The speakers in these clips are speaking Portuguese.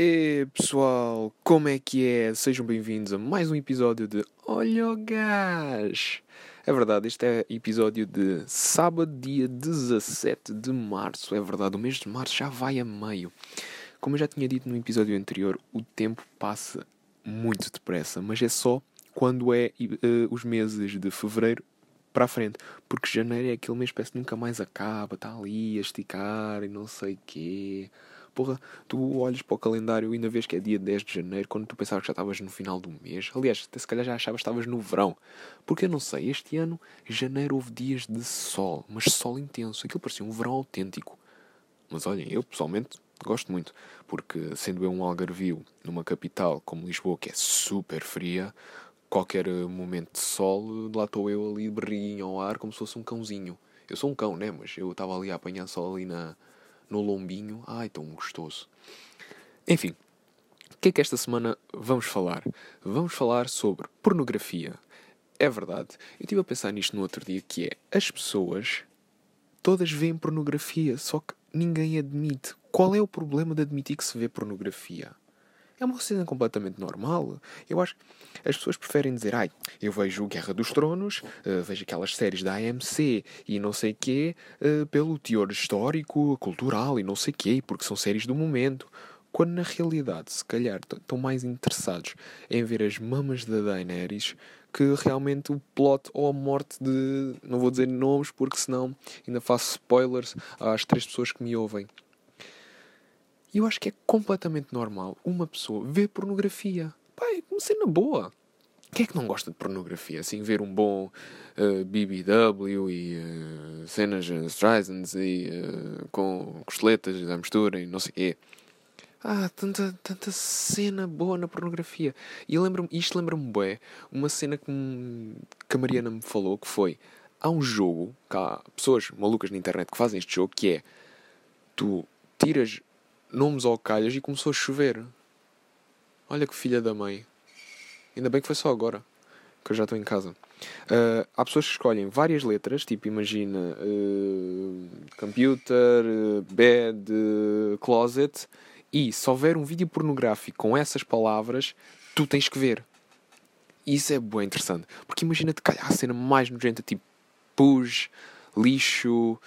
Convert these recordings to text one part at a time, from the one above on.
E pessoal, como é que é? Sejam bem-vindos a mais um episódio de Olha o Gás! É verdade, este é episódio de sábado, dia 17 de março. É verdade, o mês de março já vai a meio. Como eu já tinha dito no episódio anterior, o tempo passa muito depressa, mas é só quando é uh, os meses de fevereiro para a frente. Porque janeiro é aquele mês que parece que nunca mais acaba, está ali a esticar e não sei o quê. Porra, tu olhas para o calendário e ainda vês que é dia 10 de janeiro, quando tu pensavas que já estavas no final do mês. Aliás, se calhar já achavas que estavas no verão. Porque eu não sei, este ano, janeiro, houve dias de sol, mas sol intenso. Aquilo parecia um verão autêntico. Mas olhem, eu pessoalmente gosto muito, porque sendo eu um algarvio numa capital como Lisboa, que é super fria, qualquer momento de sol, lá estou eu ali de ao ar como se fosse um cãozinho. Eu sou um cão, né? Mas eu estava ali a apanhar sol ali na, no lombinho. Ai, tão gostoso. Enfim, o que é que esta semana vamos falar? Vamos falar sobre pornografia. É verdade. Eu estive a pensar nisto no outro dia, que é as pessoas todas veem pornografia, só que ninguém admite. Qual é o problema de admitir que se vê pornografia? É uma cena completamente normal. Eu acho as pessoas preferem dizer, ai, eu vejo Guerra dos Tronos, uh, vejo aquelas séries da AMC e não sei quê, uh, pelo teor histórico, cultural e não sei quê, porque são séries do momento. Quando na realidade, se calhar, estão mais interessados em ver as mamas da Daenerys que realmente o plot ou a morte de. Não vou dizer nomes porque senão ainda faço spoilers às três pessoas que me ouvem. E eu acho que é completamente normal uma pessoa ver pornografia. Pá, é uma cena boa. Quem é que não gosta de pornografia? Assim, ver um bom uh, eh, BBW e uh, cenas uh, Streisand e uh, com costeletas à mistura e não sei o quê. Ah, tanta, tanta cena boa na pornografia. E lembro isto lembra-me bem, uma cena que, que a Mariana me falou, que foi, há um jogo, que há pessoas malucas na internet que fazem este jogo, que é, tu tiras nomes ao calhas e começou a chover. Olha que filha da mãe. Ainda bem que foi só agora, que eu já estou em casa. Uh, há pessoas que escolhem várias letras, tipo, imagina uh, computer, uh, bed, closet, e se houver um vídeo pornográfico com essas palavras, tu tens que ver. Isso é bem interessante, porque imagina-te calhar a cena mais nojenta, tipo pus, lixo,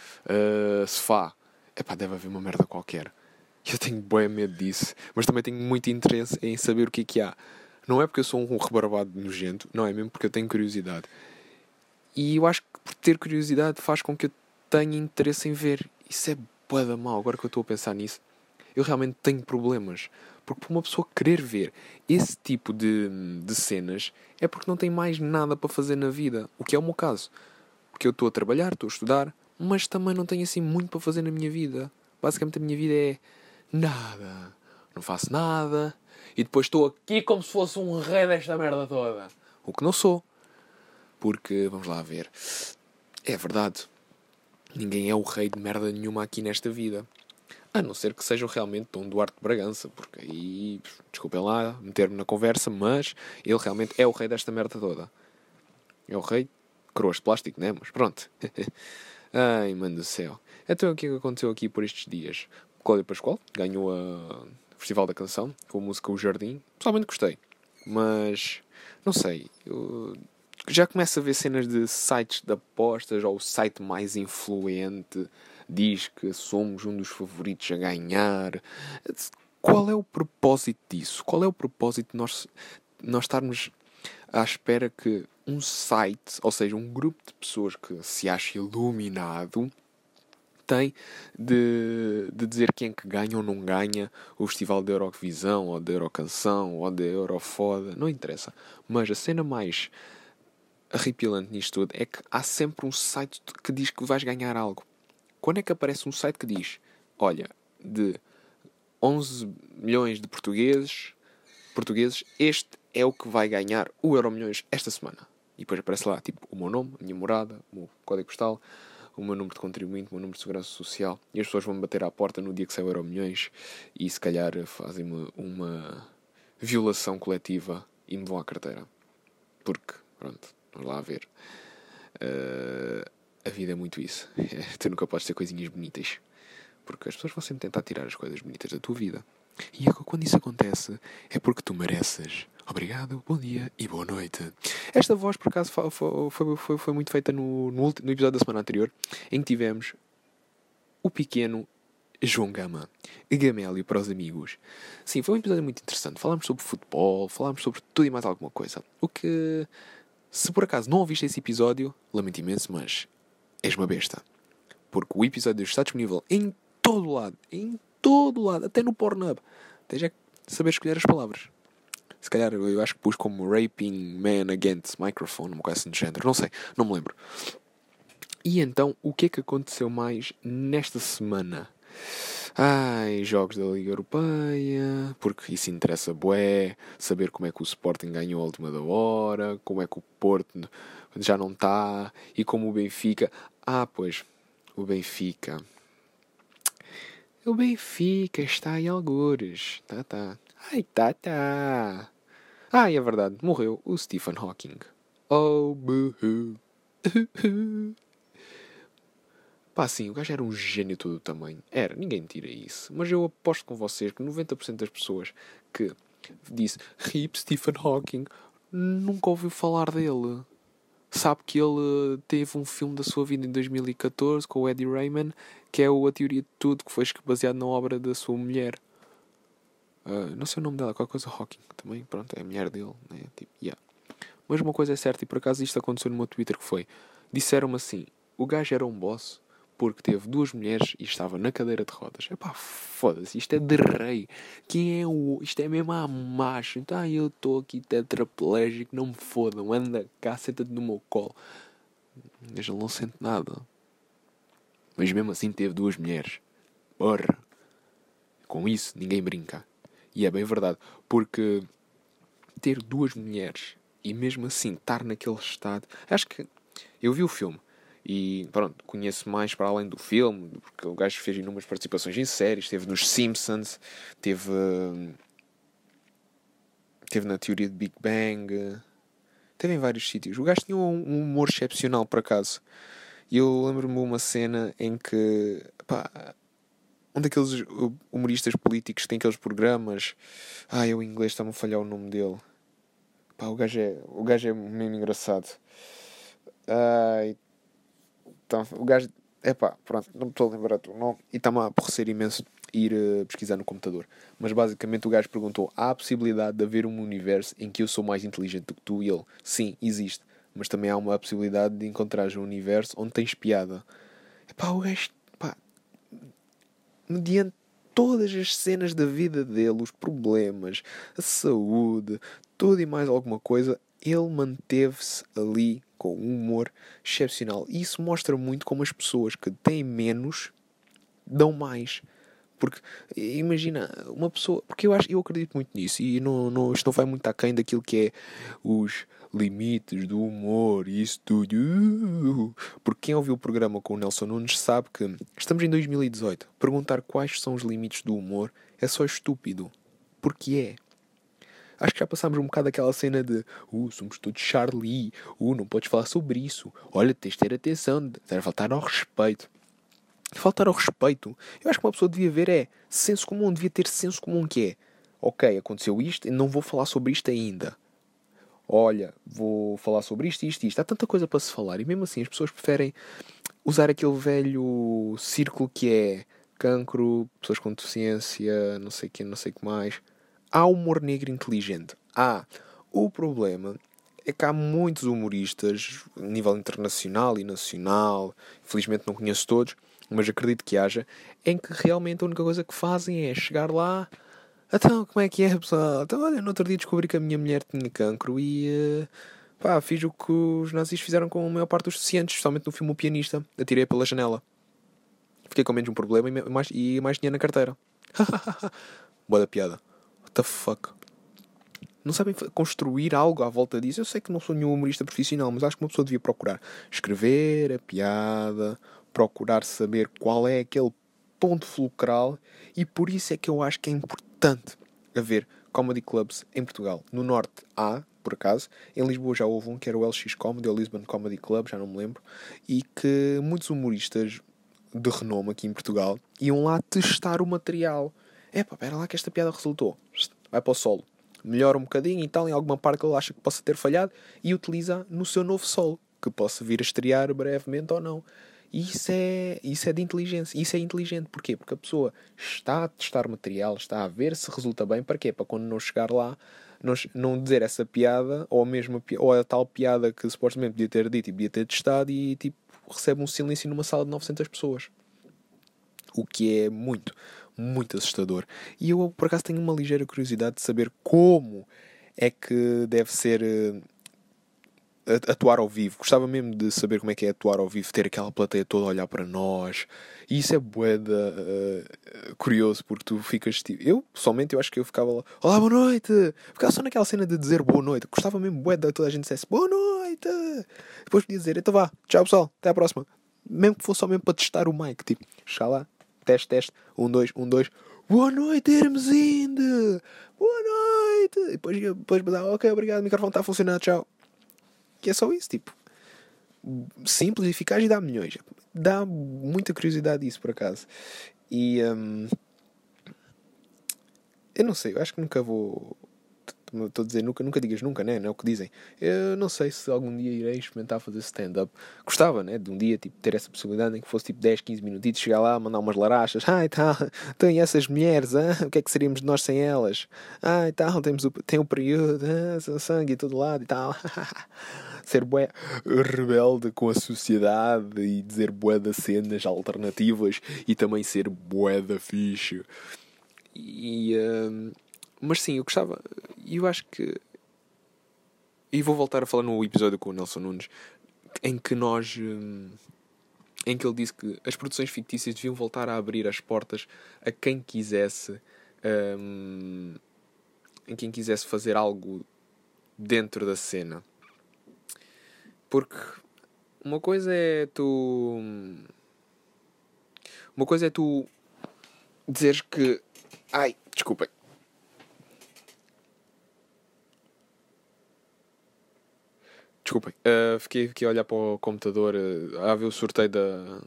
sofá. Epá, deve haver uma merda qualquer. Eu tenho bem medo disso, mas também tenho muito interesse em saber o que é que há. Não é porque eu sou um rebarbado nojento, não é mesmo porque eu tenho curiosidade. E eu acho que por ter curiosidade faz com que eu tenha interesse em ver. Isso é da mal, agora que eu estou a pensar nisso. Eu realmente tenho problemas. Porque para uma pessoa querer ver esse tipo de, de cenas é porque não tem mais nada para fazer na vida. O que é o meu caso. Porque eu estou a trabalhar, estou a estudar, mas também não tenho assim muito para fazer na minha vida. Basicamente a minha vida é nada, não faço nada, e depois estou aqui como se fosse um rei desta merda toda. O que não sou. Porque, vamos lá ver, é verdade, ninguém é o rei de merda nenhuma aqui nesta vida. A não ser que seja realmente Dom Duarte de Bragança, porque aí, desculpem lá meter-me na conversa, mas ele realmente é o rei desta merda toda. É o rei, coroas de plástico, né? Mas pronto. Ai, mano do céu. Então o que é que aconteceu aqui por estes dias? Cláudia Pascoal ganhou a Festival da Canção com a música O Jardim. Pessoalmente gostei, mas não sei. Eu já começo a ver cenas de sites de apostas ou o site mais influente diz que somos um dos favoritos a ganhar. Qual é o propósito disso? Qual é o propósito de nós, nós estarmos à espera que um site, ou seja, um grupo de pessoas que se acha iluminado, tem de, de dizer quem é que ganha ou não ganha o festival da Eurovisão, ou da Eurocanção, ou da Eurofoda, não interessa. Mas a cena mais arrepilante nisto tudo é que há sempre um site que diz que vais ganhar algo. Quando é que aparece um site que diz, olha, de 11 milhões de portugueses, portugueses, este é o que vai ganhar o Euro Milhões esta semana. E depois aparece lá, tipo, o meu nome, a minha morada, o meu código postal, o meu número de contribuinte, o meu número de segurança social, e as pessoas vão me bater à porta no dia que sai o Euro Milhões e se calhar fazem uma, violação coletiva e me vão à carteira. Porque, pronto, vamos lá ver. Uh, a vida é muito isso. tu nunca podes ter coisinhas bonitas. Porque as pessoas vão sempre tentar tirar as coisas bonitas da tua vida. E é quando isso acontece, é porque tu mereces. Obrigado, bom dia e boa noite. Esta voz, por acaso, foi, foi, foi, muito feita no, no, no episódio da semana anterior, em que tivemos o pequeno João Gama, Gamélio para os amigos. Sim, foi um episódio muito interessante. Falámos sobre futebol, falámos sobre tudo e mais alguma coisa. O que, se por acaso não ouviste esse episódio, lamento imenso, mas és uma besta. Porque o episódio está disponível em todo lado, em todo lado, até no Pornhub. Tens é saber escolher as palavras. Se calhar eu acho que pus como Raping Man Against Microphone, uma coisa assim de género, não sei, não me lembro. E então, o que é que aconteceu mais nesta semana? Ai, jogos da Liga Europeia, porque isso interessa bué, saber como é que o Sporting ganhou a última da hora, como é que o Porto já não está, e como o Benfica... Ah, pois, o Benfica... O Benfica está em algures. Tá, tá. Ai, tá, tá. Ai, é verdade, morreu o Stephen Hawking. Oh, boo Pá, sim, o gajo era um gênio todo o tamanho. Era, ninguém tira isso. Mas eu aposto com vocês que 90% das pessoas que disse RIP Stephen Hawking nunca ouviu falar dele. Sabe que ele teve um filme da sua vida em 2014 com o Eddie Rayman, que é o A Teoria de Tudo, que foi baseado na obra da sua mulher. Uh, não sei o nome dela, qualquer coisa Hawking também, pronto, é a mulher dele, né? Tipo, yeah. Mas uma coisa é certa, e por acaso isto aconteceu no meu Twitter, que foi, disseram-me assim, o gajo era um boss, porque teve duas mulheres e estava na cadeira de rodas. Epá, foda-se, isto é de rei. Quem é o. Isto é mesmo a macho. Então ah, eu estou aqui tetraplégico, não me fodam, anda cá, senta-te no meu colo. Mas ele não sente nada. Mas mesmo assim teve duas mulheres. Porra! Com isso ninguém brinca. E é bem verdade, porque ter duas mulheres e mesmo assim estar naquele estado. Acho que eu vi o filme e pronto, conheço mais para além do filme, porque o gajo fez inúmeras participações em séries, esteve nos Simpsons, teve. Teve na teoria de Big Bang, teve em vários sítios. O gajo tinha um, humor excepcional, por acaso. E eu lembro-me de uma cena em que. Pá, um daqueles humoristas políticos que tem aqueles programas. Ai, o inglês está-me a falhar o nome dele. Pá, o gajo é, o gajo é mesmo engraçado. Ai, então, o gajo. Epá, pronto, não me estou a lembrar do nome. E está-me a aborrecer imenso ir uh, pesquisar no computador. Mas basicamente o gajo perguntou: há a possibilidade de haver um universo em que eu sou mais inteligente do que tu e ele? Sim, existe. Mas também há uma possibilidade de encontrar um universo onde tens piada. Epá, o gajo. Pá, mediante todas as cenas da vida dele, os problemas, a saúde, tudo e mais alguma coisa, ele manteve-se ali com um humor excepcional. E isso mostra muito como as pessoas que têm menos dão mais. Porque imagina, uma pessoa. Porque eu, acho, eu acredito muito nisso e não, não, isto não vai muito aquém daquilo que é os limites do humor e isso tudo. Porque quem ouviu o programa com o Nelson Nunes sabe que estamos em 2018. Perguntar quais são os limites do humor é só estúpido. Porque é. Acho que já passámos um bocado aquela cena de uh, somos todos Charlie, uh, não podes falar sobre isso, olha, tens de ter atenção, deve faltar ao respeito. Faltar ao respeito, eu acho que uma pessoa devia ver é senso comum, devia ter senso comum que é ok, aconteceu isto e não vou falar sobre isto ainda. Olha, vou falar sobre isto, isto, isto. Há tanta coisa para se falar e mesmo assim as pessoas preferem usar aquele velho círculo que é cancro, pessoas com deficiência, não sei o que, não sei o que mais há humor negro inteligente. Há. O problema é que há muitos humoristas, a nível internacional e nacional, infelizmente não conheço todos, mas acredito que haja, em que realmente a única coisa que fazem é chegar lá. Então, como é que é, pessoal? Então, olha, no outro dia descobri que a minha mulher tinha cancro e. Uh, pá, fiz o que os nazis fizeram com a maior parte dos deficientes, especialmente no filme O Pianista. Atirei pela janela. Fiquei com menos um problema e mais, e mais dinheiro na carteira. Boa da piada what the fuck? Não sabem construir algo à volta disso. Eu sei que não sou nenhum humorista profissional, mas acho que uma pessoa devia procurar escrever a piada, procurar saber qual é aquele ponto fulcral, e por isso é que eu acho que é importante haver comedy clubs em Portugal. No Norte há, por acaso, em Lisboa já houve um que era o LX Comedy, ou Lisbon Comedy Club, já não me lembro, e que muitos humoristas de renome aqui em Portugal iam lá testar o material Epá, pera lá que esta piada resultou. Vai para o solo. Melhora um bocadinho e tal, em alguma parte que ele acha que possa ter falhado, e utiliza no seu novo solo, que possa vir a estrear brevemente ou não. Isso é, isso é de inteligência. Isso é inteligente. Porquê? Porque a pessoa está a testar material, está a ver se resulta bem. Para quê? Para quando não chegar lá, não, não dizer essa piada, ou a, mesma, ou a tal piada que supostamente podia ter dito e podia ter testado, e tipo, recebe um silêncio numa sala de 900 pessoas. O que é muito, muito assustador. E eu, por acaso, tenho uma ligeira curiosidade de saber como é que deve ser eh, atuar ao vivo. Gostava mesmo de saber como é que é atuar ao vivo, ter aquela plateia toda a olhar para nós. E isso é boeda uh, curioso, porque tu ficas tipo. Eu, pessoalmente, eu acho que eu ficava lá, olá, boa noite! Ficava só naquela cena de dizer boa noite. Gostava mesmo boeda toda a gente dissesse boa noite! Depois podia dizer, então vá, tchau pessoal, até à próxima. Mesmo que fosse só mesmo para testar o mic, tipo, chegar lá, teste, teste, um, dois, um, dois. Boa noite, Hermesinde! Boa noite! E depois, depois, ok, obrigado, o microfone está a funcionar, tchau. Que é só isso, tipo. Simples, eficaz e dá milhões. Dá muita curiosidade isso, por acaso. E. Um, eu não sei, eu acho que nunca vou Estou a dizer nunca, nunca digas nunca, né? Não é o que dizem. Eu não sei se algum dia irei experimentar fazer stand-up. Gostava, né? De um dia tipo, ter essa possibilidade em que fosse tipo 10, 15 minutitos, chegar lá, mandar umas larachas. Ai tal, tem essas mulheres, ah? o que é que seríamos de nós sem elas? Ai tal, temos o, tem o período, ah, sangue e todo lado e tal. Ser bué rebelde com a sociedade e dizer bué das cenas alternativas e também ser bué da fixe. E. Uh, mas sim, eu gostava. E eu acho que. E vou voltar a falar no episódio com o Nelson Nunes, em que nós. Hum, em que ele disse que as produções fictícias deviam voltar a abrir as portas a quem quisesse. Um, em quem quisesse fazer algo dentro da cena. Porque uma coisa é tu. Uma coisa é tu dizeres que. Ai, desculpem. Desculpem, uh, fiquei aqui a olhar para o computador uh, a ver o sorteio da,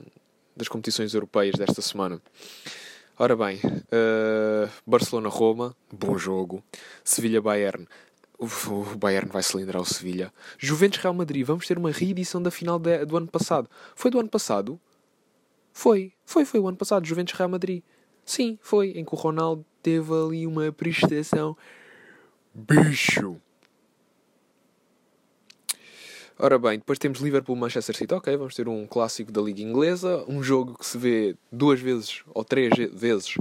das competições europeias desta semana. Ora bem, uh, Barcelona-Roma, bom jogo. Sevilha-Bayern, o Bayern vai cilindrar o Sevilha. Juventus-Real Madrid, vamos ter uma reedição da final de, do ano passado. Foi do ano passado? Foi, foi, foi o ano passado, Juventus-Real Madrid. Sim, foi, em que o Ronaldo teve ali uma prestação bicho. Ora bem, depois temos Liverpool-Manchester City. Ok, vamos ter um clássico da Liga Inglesa. Um jogo que se vê duas vezes ou três vezes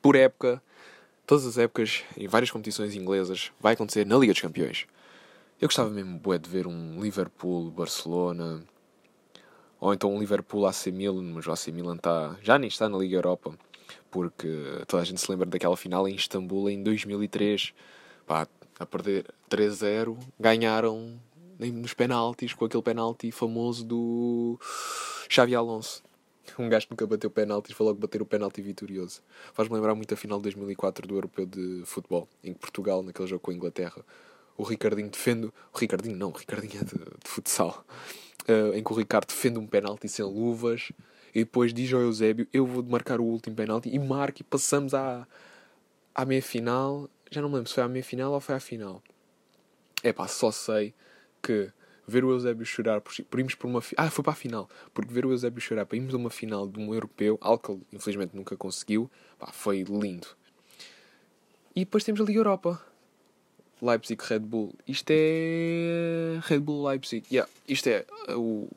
por época. Todas as épocas, em várias competições inglesas, vai acontecer na Liga dos Campeões. Eu gostava mesmo bué, de ver um Liverpool-Barcelona. Ou então um Liverpool-AC Milan, mas o AC Milan tá, já nem está na Liga Europa. Porque toda a gente se lembra daquela final em Istambul em 2003. Pá, a perder 3-0, ganharam nos penaltis, com aquele penalti famoso do Xavi Alonso. Um gajo nunca bateu penaltis foi logo bater o penalti vitorioso. Faz-me lembrar muito a final de 2004 do Europeu de Futebol, em que Portugal, naquele jogo com a Inglaterra, o Ricardinho defende. O Ricardinho não, o Ricardinho é de, de futsal. Uh, em que o Ricardo defende um penalti sem luvas e depois diz ao Eusébio: Eu vou marcar o último penalti e marca e passamos à, à meia final. Já não me lembro se foi à meia final ou foi à final. É pá, só sei que ver o Eusébio chorar por, por irmos por uma. Ah, foi para a final. Porque ver o Eusébio chorar para irmos a uma final de um europeu, algo que ele infelizmente nunca conseguiu, pá, foi lindo. E depois temos a Liga Europa. Leipzig Red Bull. Isto é. Red Bull Leipzig. Yeah, isto é o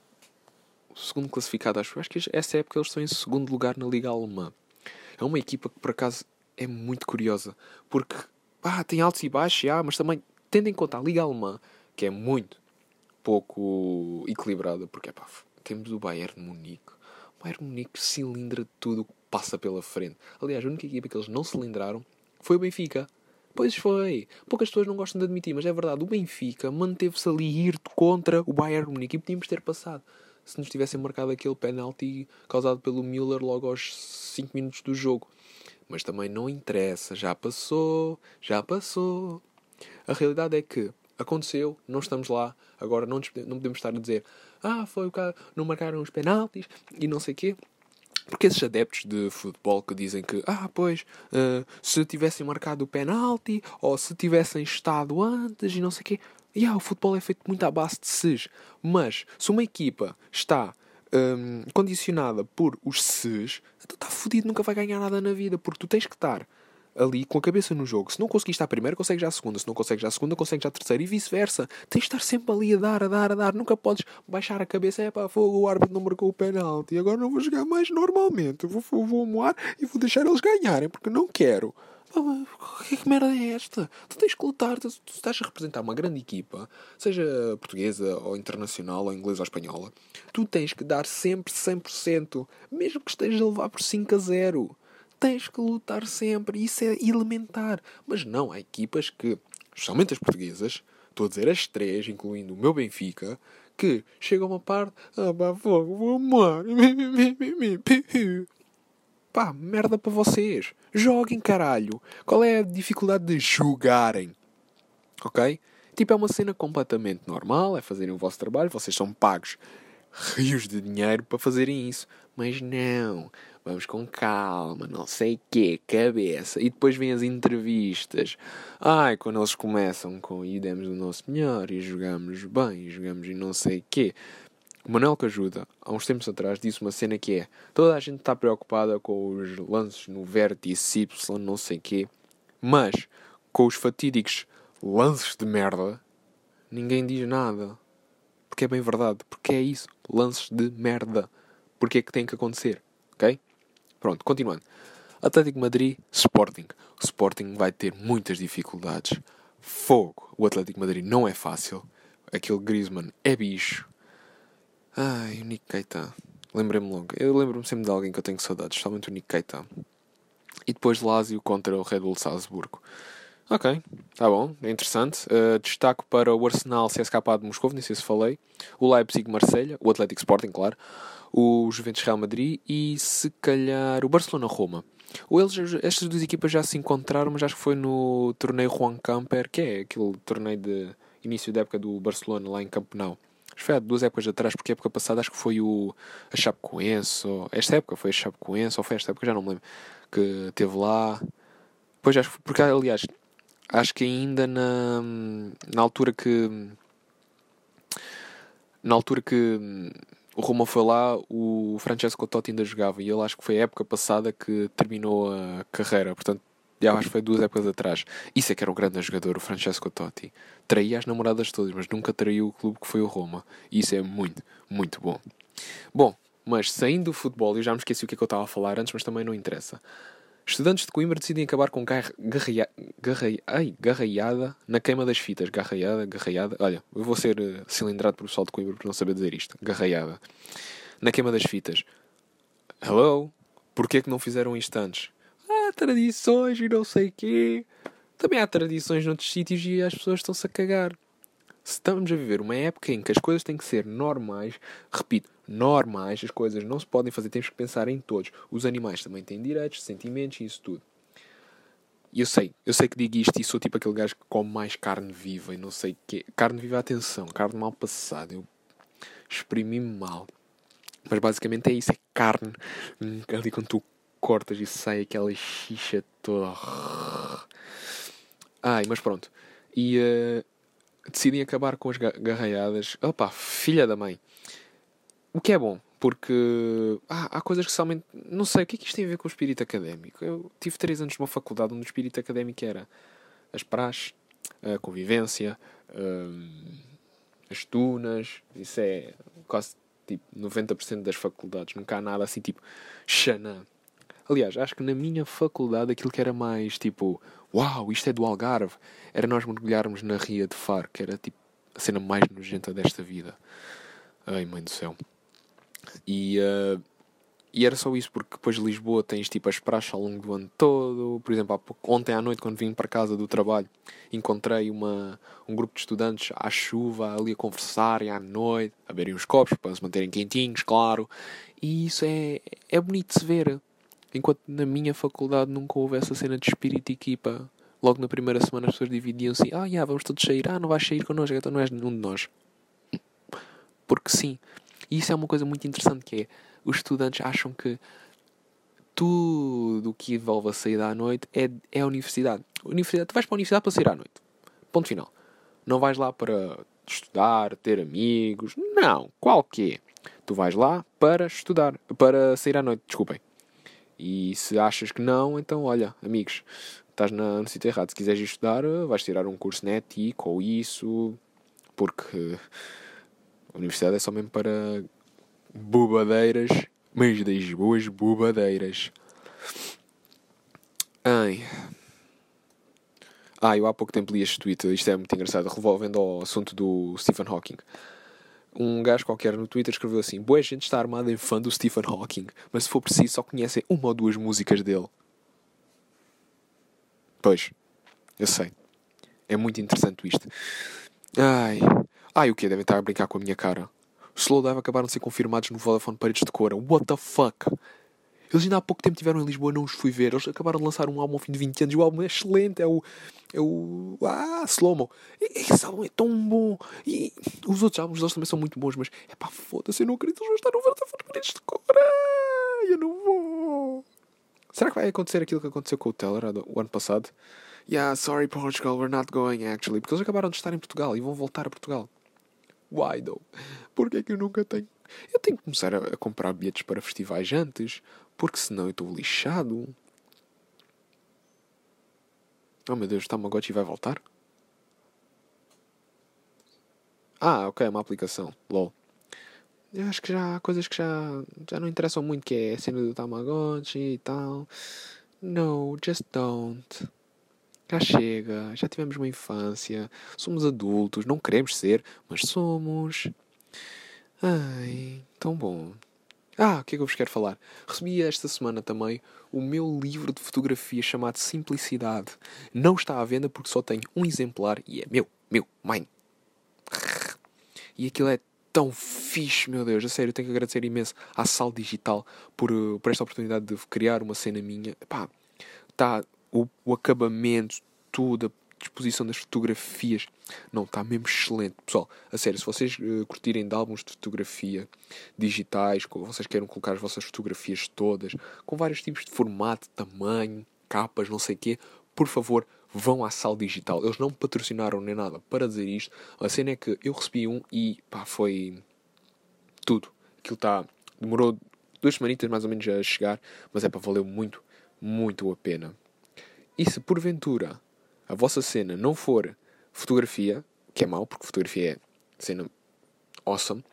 segundo classificado, acho. Acho que essa época eles estão em segundo lugar na Liga Alemã. É uma equipa que por acaso é muito curiosa. Porque ah, tem altos e baixos, yeah, mas também tendo em conta a Liga Alemã que é muito pouco equilibrada, porque pá, temos o Bayern de Munique. O Bayern de Munique cilindra tudo o que passa pela frente. Aliás, a única equipa que eles não cilindraram foi o Benfica. Pois foi. Poucas pessoas não gostam de admitir, mas é verdade. O Benfica manteve-se ali ir contra o Bayern de Munique e podíamos ter passado. Se nos tivessem marcado aquele penalti causado pelo Müller logo aos 5 minutos do jogo. Mas também não interessa. Já passou. Já passou. A realidade é que aconteceu, não estamos lá, agora não, não podemos estar a dizer ah, foi o cara, não marcaram os penaltis e não sei o quê. Porque esses adeptos de futebol que dizem que, ah, pois, uh, se tivessem marcado o penalti, ou se tivessem estado antes e não sei o quê. Yeah, o futebol é feito muito à base de ses. Mas, se uma equipa está um, condicionada por os ses, tu está fodido, nunca vai ganhar nada na vida, porque tu tens que estar ali com a cabeça no jogo. Se não conseguir estar a primeira, consegues já a segunda. Se não consegues a segunda, consegues já a terceira e vice-versa. Tens de estar sempre ali a dar, a dar, a dar. Nunca podes baixar a cabeça. É pá, fogo, o árbitro não marcou o penalti. Agora não vou jogar mais normalmente. Vou, vou, vou moar e vou deixar eles ganharem porque não quero. que, que merda é esta? Tu tens que lutar, tu, tu, estás a representar uma grande equipa, seja portuguesa ou internacional ou inglesa ou espanhola. Tu tens que dar sempre 100%, mesmo que estejas a levar por 5 a 0 tens que lutar sempre. Isso é elementar. Mas não, há equipas que, especialmente as portuguesas, estou a dizer as três, incluindo o meu Benfica, que chegam a uma parte. Ah, pá, fogo, vou amar. Pá, merda para vocês. Joguem, caralho. Qual é a dificuldade de jogarem? Ok? Tipo, é uma cena completamente normal, é fazerem o vosso trabalho, vocês são pagos rios de dinheiro para fazerem isso. Mas não, vamos com calma, não sei quê, cabeça. E depois vêm as entrevistas. Ai, quando eles começam com e demos o nosso melhor e jogamos bem, e jogamos e não sei quê. O Manuel que ajuda, há uns tempos atrás, disse uma cena que é toda a gente está preocupada com os lances no vértice Y, não sei quê, mas com os fatídicos lances de merda, ninguém diz nada. Porque é bem verdade, porque é isso, lances de merda. Porque é que tem que acontecer, ok? Pronto, continuando. Atlético Madrid, Sporting. O Sporting vai ter muitas dificuldades. Fogo. O Atlético Madrid não é fácil. Aquele Griezmann é bicho. Ai, o Nick Keita. Lembrei-me logo. Eu lembro-me sempre de alguém que eu tenho saudades, especialmente o Nick Keita. E depois Lazio contra o Red Bull Salzburgo. Ok, tá bom, é interessante. Uh, destaco para o Arsenal CSKA de Moscou, nem sei se falei. O Leipzig Marselha, o Atlético Sporting, claro o Juventus Real Madrid e se calhar o Barcelona Roma. Ou eles, estas duas equipas já se encontraram, mas acho que foi no torneio Juan Camper, que é aquele torneio de início da época do Barcelona lá em Campenau. Acho que foi há duas épocas atrás, porque a época passada acho que foi o a Chapecoense, ou, esta época foi a Chapecoense, ou foi esta época, já não me lembro, que teve lá. Pois acho porque aliás, acho que ainda na, na altura que na altura que o Roma foi lá, o Francesco Totti ainda jogava e ele acho que foi a época passada que terminou a carreira, portanto, já acho que foi duas épocas atrás. Isso é que era um grande jogador, o Francesco Totti. Traía as namoradas todas, mas nunca traiu o clube que foi o Roma. E isso é muito, muito bom. Bom, mas saindo do futebol, eu já me esqueci o que, é que eu estava a falar antes, mas também não interessa. Estudantes de Coimbra decidem acabar com garra, garraia, garraia, ai, garraiada na queima das fitas. Garraiada, garraiada. Olha, eu vou ser uh, cilindrado pelo pessoal de Coimbra por não saber dizer isto. Garraiada. Na queima das fitas. Hello? Porquê que não fizeram isto antes? Ah, tradições e não sei quê. Também há tradições noutros sítios e as pessoas estão-se a cagar. Estamos a viver uma época em que as coisas têm que ser normais, repito, normais, as coisas não se podem fazer, temos que pensar em todos. Os animais também têm direitos, sentimentos e isso tudo. E eu sei, eu sei que digo isto e sou tipo aquele gajo que come mais carne viva e não sei o quê. Carne viva, atenção, carne mal passada. Eu exprimi-me mal. Mas basicamente é isso, é carne. Ali quando tu cortas e sai aquela xixa toda. Ai, mas pronto. E uh, decidem acabar com as garraiadas. Opa, filha da mãe. O que é bom, porque ah, há coisas que somente. Não sei, o que é que isto tem a ver com o espírito académico? Eu tive três anos numa faculdade onde o espírito académico era as praxes, a convivência, hum, as tunas, isso é quase tipo 90% das faculdades, nunca há nada assim tipo xanã. Aliás, acho que na minha faculdade aquilo que era mais tipo Uau, isto é do Algarve, era nós mergulharmos na Ria de Faro, que era tipo a cena mais nojenta desta vida. Ai, mãe do céu. E, uh, e era só isso, porque depois Lisboa tens tipo as praxes ao longo do ano todo. Por exemplo, ontem à noite, quando vim para casa do trabalho, encontrei uma, um grupo de estudantes à chuva, ali a conversarem à noite, a beberem os copos para se manterem quentinhos, claro. E isso é, é bonito de se ver. Enquanto na minha faculdade nunca houve essa cena de espírito e equipa. Logo na primeira semana as pessoas dividiam-se. Ah, yeah, vamos todos sair. Ah, não vais sair connosco, então não és nenhum de nós. Porque sim. E isso é uma coisa muito interessante que é, os estudantes acham que tudo o que envolve a saída à noite é, é a universidade. universidade. Tu vais para a universidade para sair à noite. Ponto final. Não vais lá para estudar, ter amigos. Não. Qual que é? Tu vais lá para estudar, para sair à noite, desculpem. E se achas que não, então olha, amigos, estás na, no sítio errado. Se quiseres estudar, vais tirar um curso na ETIC ou isso, porque a universidade é só mesmo para bobadeiras, mas das boas bobadeiras. Ai. Ah, eu há pouco tempo li este tweet, isto é muito engraçado, revolvendo ao assunto do Stephen Hawking. Um gajo qualquer no Twitter escreveu assim: Boa gente está armada em fã do Stephen Hawking, mas se for preciso só conhecem uma ou duas músicas dele. Pois, eu sei. É muito interessante isto. Ai. Ai, o que? Devem estar a brincar com a minha cara. Slowdive acabaram de ser confirmados no Vodafone Paredes de Cora. What the fuck? Eles ainda há pouco tempo estiveram em Lisboa, não os fui ver. Eles acabaram de lançar um álbum ao fim de 20 anos e o álbum é excelente. É o. É o. Ah, Slomo. Esse álbum é tão bom. E os outros álbuns deles também são muito bons, mas é pá, foda-se, eu não acredito eles vão estar no Paredes de Cora. Eu não vou. Será que vai acontecer aquilo que aconteceu com o Teller o ano passado? Yeah, sorry Portugal, we're not going actually. Porque eles acabaram de estar em Portugal e vão voltar a Portugal. Why though? Porquê é que eu nunca tenho? Eu tenho que começar a comprar bilhetes para festivais antes, porque senão eu estou lixado. Oh meu Deus, Tamagotchi vai voltar? Ah, ok, é uma aplicação. LOL. Eu acho que já há coisas que já, já não interessam muito, que é a cena do Tamagotchi e tal. No, just don't. Já chega, já tivemos uma infância, somos adultos, não queremos ser, mas somos. Ai, tão bom. Ah, o que é que eu vos quero falar? Recebi esta semana também o meu livro de fotografia chamado Simplicidade. Não está à venda porque só tenho um exemplar e é meu, meu, mine. E aquilo é tão fixe, meu Deus. A sério, tenho que agradecer imenso à Sal Digital por, eh, por esta oportunidade de criar uma cena minha. Pá, está o, o acabamento, tudo, a disposição das fotografias. Não, está mesmo excelente. Pessoal, a sério, se vocês uh, curtirem de álbuns de fotografia digitais, vocês queiram colocar as vossas fotografias todas, com vários tipos de formato, tamanho, capas, não sei o quê, por favor, vão à Sal Digital. Eles não me patrocinaram nem nada para dizer isto. A cena é que eu recebi um e pá, foi tudo. Aquilo está. Demorou duas semanitas mais ou menos a chegar, mas é para valeu muito, muito a pena. E se porventura a vossa cena não for fotografia, que é mau, porque fotografia é cena awesome,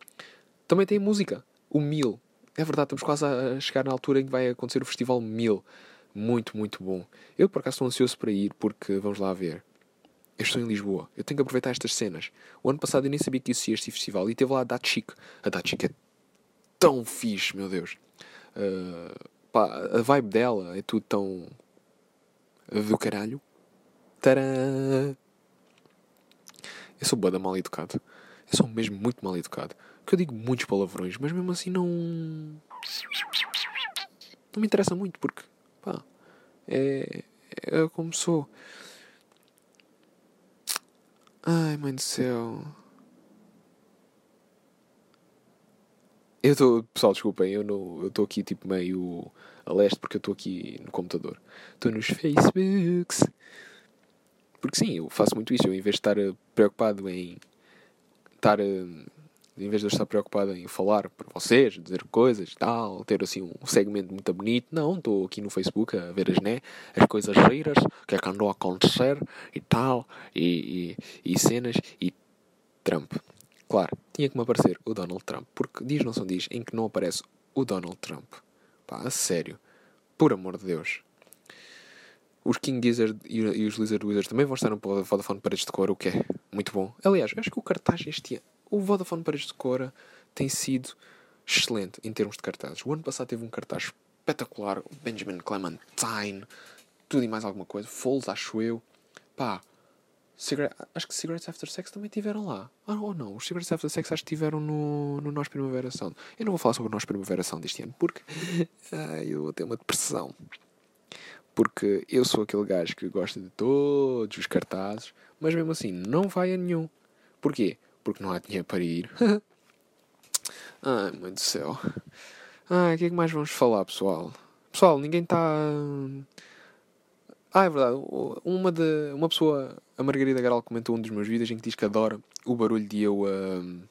também tem música. O Mil. É verdade, estamos quase a chegar na altura em que vai acontecer o Festival Mil. Muito, muito bom. Eu, por acaso, estou ansioso para ir, porque vamos lá ver. Eu estou em Lisboa. Eu tenho que aproveitar estas cenas. O ano passado eu nem sabia que existia este festival. E teve lá a Datchik. A Datchik é tão fixe, meu Deus. Uh, pá, a vibe dela é tudo tão do caralho. Tcharam! Eu sou boa mal educado. Eu sou mesmo muito mal educado. Porque eu digo muitos palavrões, mas mesmo assim não. Não me interessa muito, porque. pá. É. É como sou. Ai, mãe do céu. Eu estou. Pessoal, desculpem, eu estou aqui tipo meio a leste porque eu estou aqui no computador. Estou nos Facebooks. Porque sim, eu faço muito isso. Eu, em vez de estar eh, preocupado em estar. Eh, em vez de eu estar preocupado em falar para vocês, dizer coisas tal, ter assim um segmento muito bonito, não, estou aqui no Facebook a ver as, né, as coisas giras, o que é que andou a acontecer e tal, e, e, e cenas, e Trump. Claro, tinha que me aparecer o Donald Trump, porque diz não são diz em que não aparece o Donald Trump. Pá, a sério. Por amor de Deus. Os King Gizzard e, os Lizard Wizards também vão estar no Vodafone Paredes de Cora, o que é muito bom. Aliás, acho que o cartaz este ano, o Vodafone Paredes de Cora tem sido excelente em termos de cartazes. O ano passado teve um cartaz espetacular, o Benjamin Clementine, tudo e mais alguma coisa. Foles, acho eu. Pá, acho que Cigarettes After Sex também tiveram lá. Ah, ou não, os Cigarettes After Sex acho que tiveram no, no Nós Primavera Sound. Eu não vou falar sobre o Nós Primavera Sound deste ano porque ai, eu vou ter uma depressão. Porque eu sou aquele gajo que gosta de todos os cartazes, mas mesmo assim não vai a nenhum. Porquê? Porque não há dinheiro para ir. ai, mãe do céu. Ai, o que é que mais vamos falar, pessoal? Pessoal, ninguém está. Ah, é verdade. Uma, de, uma pessoa, a Margarida Garal, comentou um dos meus vídeos em que diz que adora o barulho de eu. Uh,